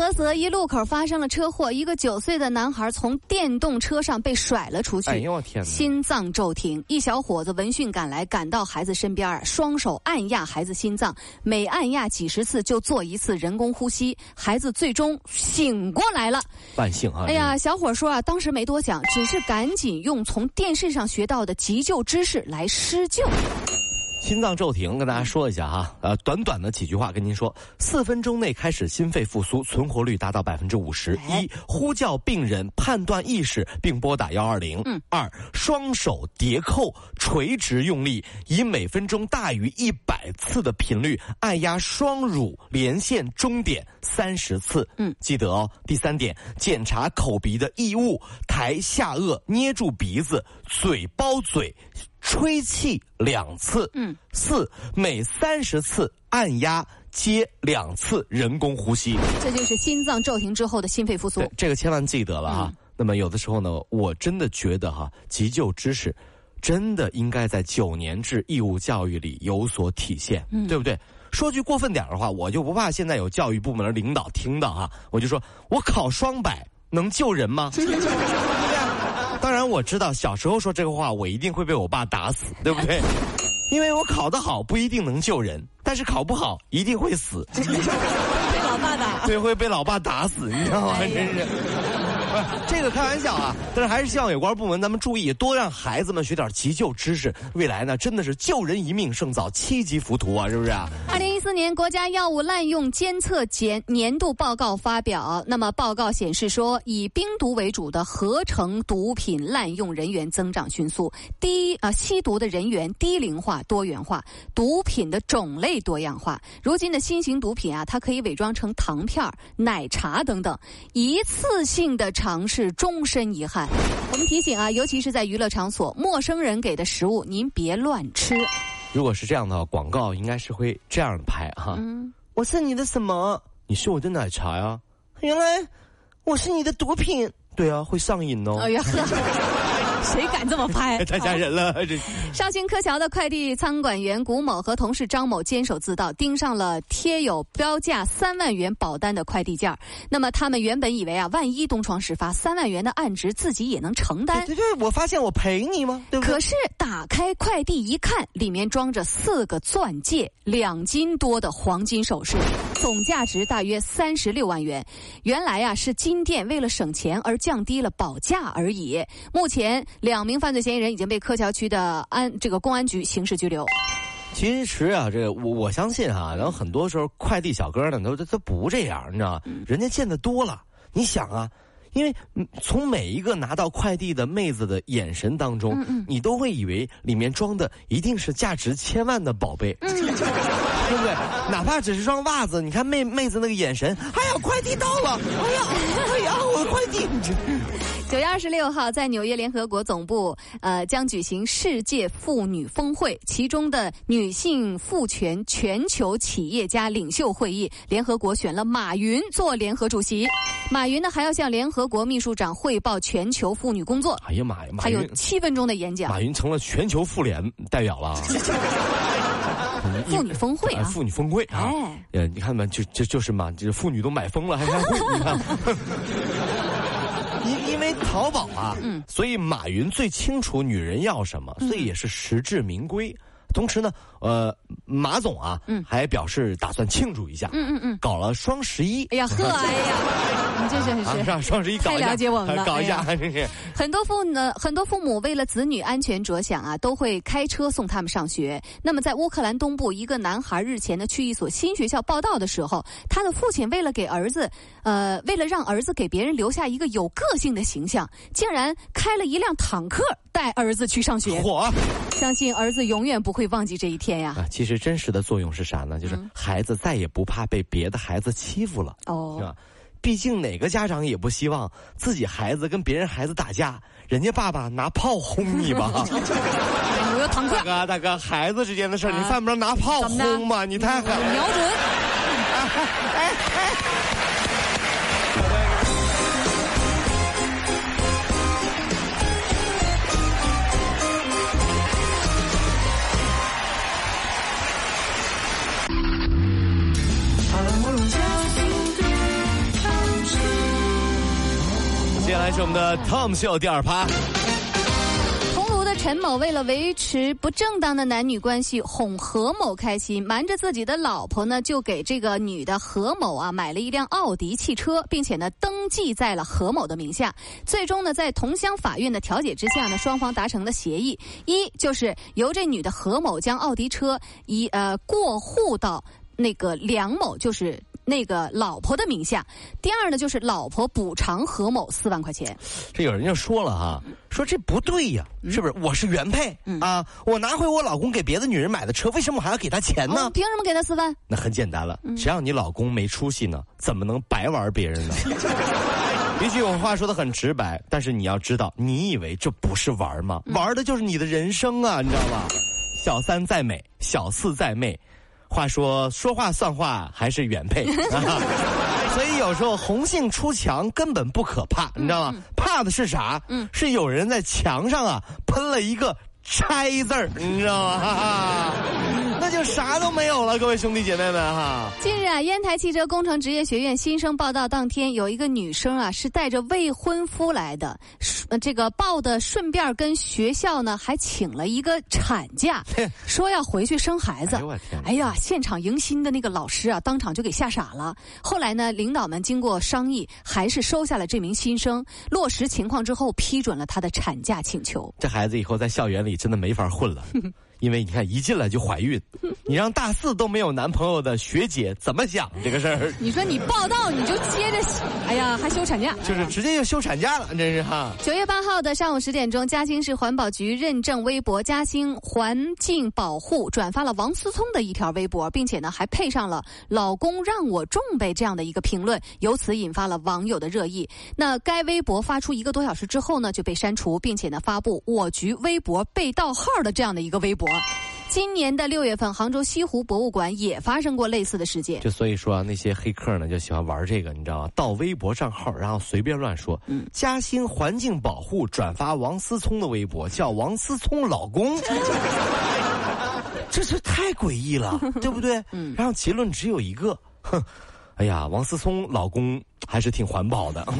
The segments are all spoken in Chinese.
菏泽一路口发生了车祸，一个九岁的男孩从电动车上被甩了出去。哎呦我天哪！心脏骤停，一小伙子闻讯赶来，赶到孩子身边双手按压孩子心脏，每按压几十次就做一次人工呼吸，孩子最终醒过来了。万幸啊！哎呀，小伙说啊，当时没多想，只是赶紧用从电视上学到的急救知识来施救。心脏骤停，跟大家说一下哈，呃，短短的几句话跟您说：四分钟内开始心肺复苏，存活率达到百分之五十一。呼叫病人，判断意识并拨打幺二零。嗯。二，双手叠扣，垂直用力，以每分钟大于一百次的频率按压双乳连线中点三十次。嗯。记得哦。第三点，检查口鼻的异物，抬下颚，捏住鼻子，嘴包嘴。吹气两次，嗯，四每三十次按压接两次人工呼吸，这就是心脏骤停之后的心肺复苏。这个千万记得了哈。那么有的时候呢，我真的觉得哈，急救知识真的应该在九年制义务教育里有所体现，对不对？说句过分点的话，我就不怕现在有教育部门的领导听到哈，我就说我考双百能救人吗？当然我知道，小时候说这个话，我一定会被我爸打死，对不对？因为我考得好不一定能救人，但是考不好一定会死。被老爸打。对，会被老爸打死，你知道吗？真是。这个开玩笑啊，但是还是希望有关部门咱们注意，多让孩子们学点急救知识。未来呢，真的是救人一命胜造七级浮屠啊，是不是？二零一四年国家药物滥用监测检年度报告发表，那么报告显示说，以冰毒为主的合成毒品滥用人员增长迅速，低啊吸毒的人员低龄化多元化，毒品的种类多样化。如今的新型毒品啊，它可以伪装成糖片、奶茶等等，一次性的尝试终身遗憾。我们提醒啊，尤其是在娱乐场所，陌生人给的食物您别乱吃。如果是这样的广告，应该是会这样拍哈。嗯，我是你的什么？你是我的奶茶呀。原来我是你的毒品。对啊，会上瘾哦。哎呀呵。谁敢这么拍？太吓人了！这绍兴柯桥的快递仓管员古某和同事张某监守自盗，盯上了贴有标价三万元保单的快递件那么他们原本以为啊，万一东窗事发，三万元的案值自己也能承担。对对，我发现我赔你吗？对不对？可是打开快递一看，里面装着四个钻戒、两斤多的黄金首饰，总价值大约三十六万元。原来啊，是金店为了省钱而降低了保价而已。目前。两名犯罪嫌疑人已经被柯桥区的安这个公安局刑事拘留。其实啊，这我我相信啊，然后很多时候快递小哥呢，都他不这样，你知道吗？人家见的多了。你想啊，因为从每一个拿到快递的妹子的眼神当中，你都会以为里面装的一定是价值千万的宝贝，对不对？哪怕只是双袜子，你看妹妹子那个眼神，哎呀，快递到了，哎呀，哎呀，我的快递。九月二十六号，在纽约联合国总部，呃，将举行世界妇女峰会，其中的女性赋权全球企业家领袖会议，联合国选了马云做联合主席。马云呢，还要向联合国秘书长汇报全球妇女工作。哎呀妈呀，还有七分钟的演讲。马云成了全球妇联代表了。妇女峰会啊，妇女峰会啊，呃，你看嘛，就就就是嘛，这妇女都买疯了，还开会，你看。因因为淘宝啊，嗯，所以马云最清楚女人要什么，所以也是实至名归。同时呢，呃，马总啊，嗯，还表示打算庆祝一下，嗯嗯嗯，搞了双十一。哎呀呵，哎呀。这是让双十一搞太了解我们了，搞一下，很多父呢，很多父母为了子女安全着想啊，都会开车送他们上学。那么，在乌克兰东部，一个男孩日前呢去一所新学校报道的时候，他的父亲为了给儿子，呃，为了让儿子给别人留下一个有个性的形象，竟然开了一辆坦克带儿子去上学。火，相信儿子永远不会忘记这一天呀。啊，其实真实的作用是啥呢？就是孩子再也不怕被别的孩子欺负了。哦，是吧？毕竟哪个家长也不希望自己孩子跟别人孩子打架，人家爸爸拿炮轰你吧？我要坦克大。哥，大哥，孩子之间的事儿，你犯不着拿炮轰嘛？你太狠了。瞄准。我们的 Tom 秀第二趴。桐庐的陈某为了维持不正当的男女关系，哄何某开心，瞒着自己的老婆呢，就给这个女的何某啊买了一辆奥迪汽车，并且呢登记在了何某的名下。最终呢，在桐乡法院的调解之下呢，双方达成了协议，一就是由这女的何某将奥迪车一呃过户到那个梁某，就是。那个老婆的名下，第二呢就是老婆补偿何某四万块钱。这有人就说了哈，说这不对呀，是不是？我是原配、啊，我拿回我老公给别的女人买的车，为什么我还要给他钱呢？哦凭什么给他四万？那很简单了，谁让你老公没出息呢？怎么能白玩别人呢？一句我话说的很直白，但是你要知道，你以为这不是玩吗？玩的就是你的人生啊，你知道吧？小三再美，小四再媚，话说说话算话还是原配啊。所以有时候红杏出墙根本不可怕，你知道吗？怕的是啥？嗯，是有人在墙上啊喷了一个“拆”字儿，你知道吗？那就啥都没有了，各位兄弟姐妹们哈。啊，烟台汽车工程职业学院新生报道当天，有一个女生啊是带着未婚夫来的，呃这个报的顺便跟学校呢还请了一个产假，说要回去生孩子哎我天。哎呀，现场迎新的那个老师啊，当场就给吓傻了。后来呢，领导们经过商议，还是收下了这名新生。落实情况之后，批准了他的产假请求。这孩子以后在校园里真的没法混了，因为你看一进来就怀孕，你让大四都没有男朋友的学姐怎么想这个事儿？你说你报道你就接着，哎呀，还休产假，就是直接就休产假了，真是哈。九月八号的上午十点钟，嘉兴市环保局认证微博“嘉兴环境保护”转发了王思聪的一条微博，并且呢还配上了“老公让我重呗”这样的一个评论，由此引发了网友的热议。那该微博发出一个多小时之后呢，就被删除，并且呢发布我局微博被盗号的这样的一个微博。今年的六月份，杭州西湖博物馆也发生过类似的事件。就所以说、啊、那些黑客呢就喜欢玩这个，你知道吗？盗微博账号，然后随便乱说。嗯，嘉兴环境保护转发王思聪的微博，叫王思聪老公。这是太诡异了，对不对？嗯。然后结论只有一个，哼，哎呀，王思聪老公还是挺环保的。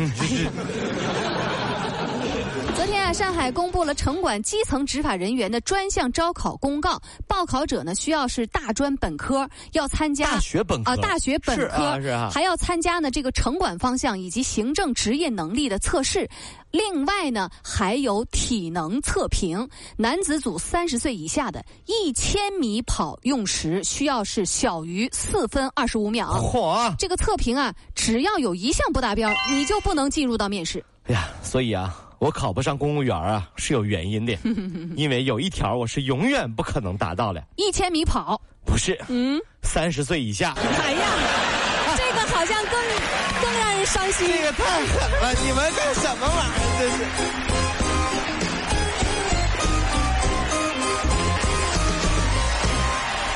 上海公布了城管基层执法人员的专项招考公告，报考者呢需要是大专本科，要参加大学本科啊，大学本科还要参加呢这个城管方向以及行政职业能力的测试。另外呢，还有体能测评。男子组三十岁以下的，一千米跑用时需要是小于四分二十五秒。嚯、啊！这个测评啊，只要有一项不达标，你就不能进入到面试。哎呀，所以啊，我考不上公务员啊是有原因的，因为有一条我是永远不可能达到的，一千米跑，不是，嗯，三十岁以下。哎呀，这个好像更更让人伤心。这个太狠了！你们干什么玩意儿？这是。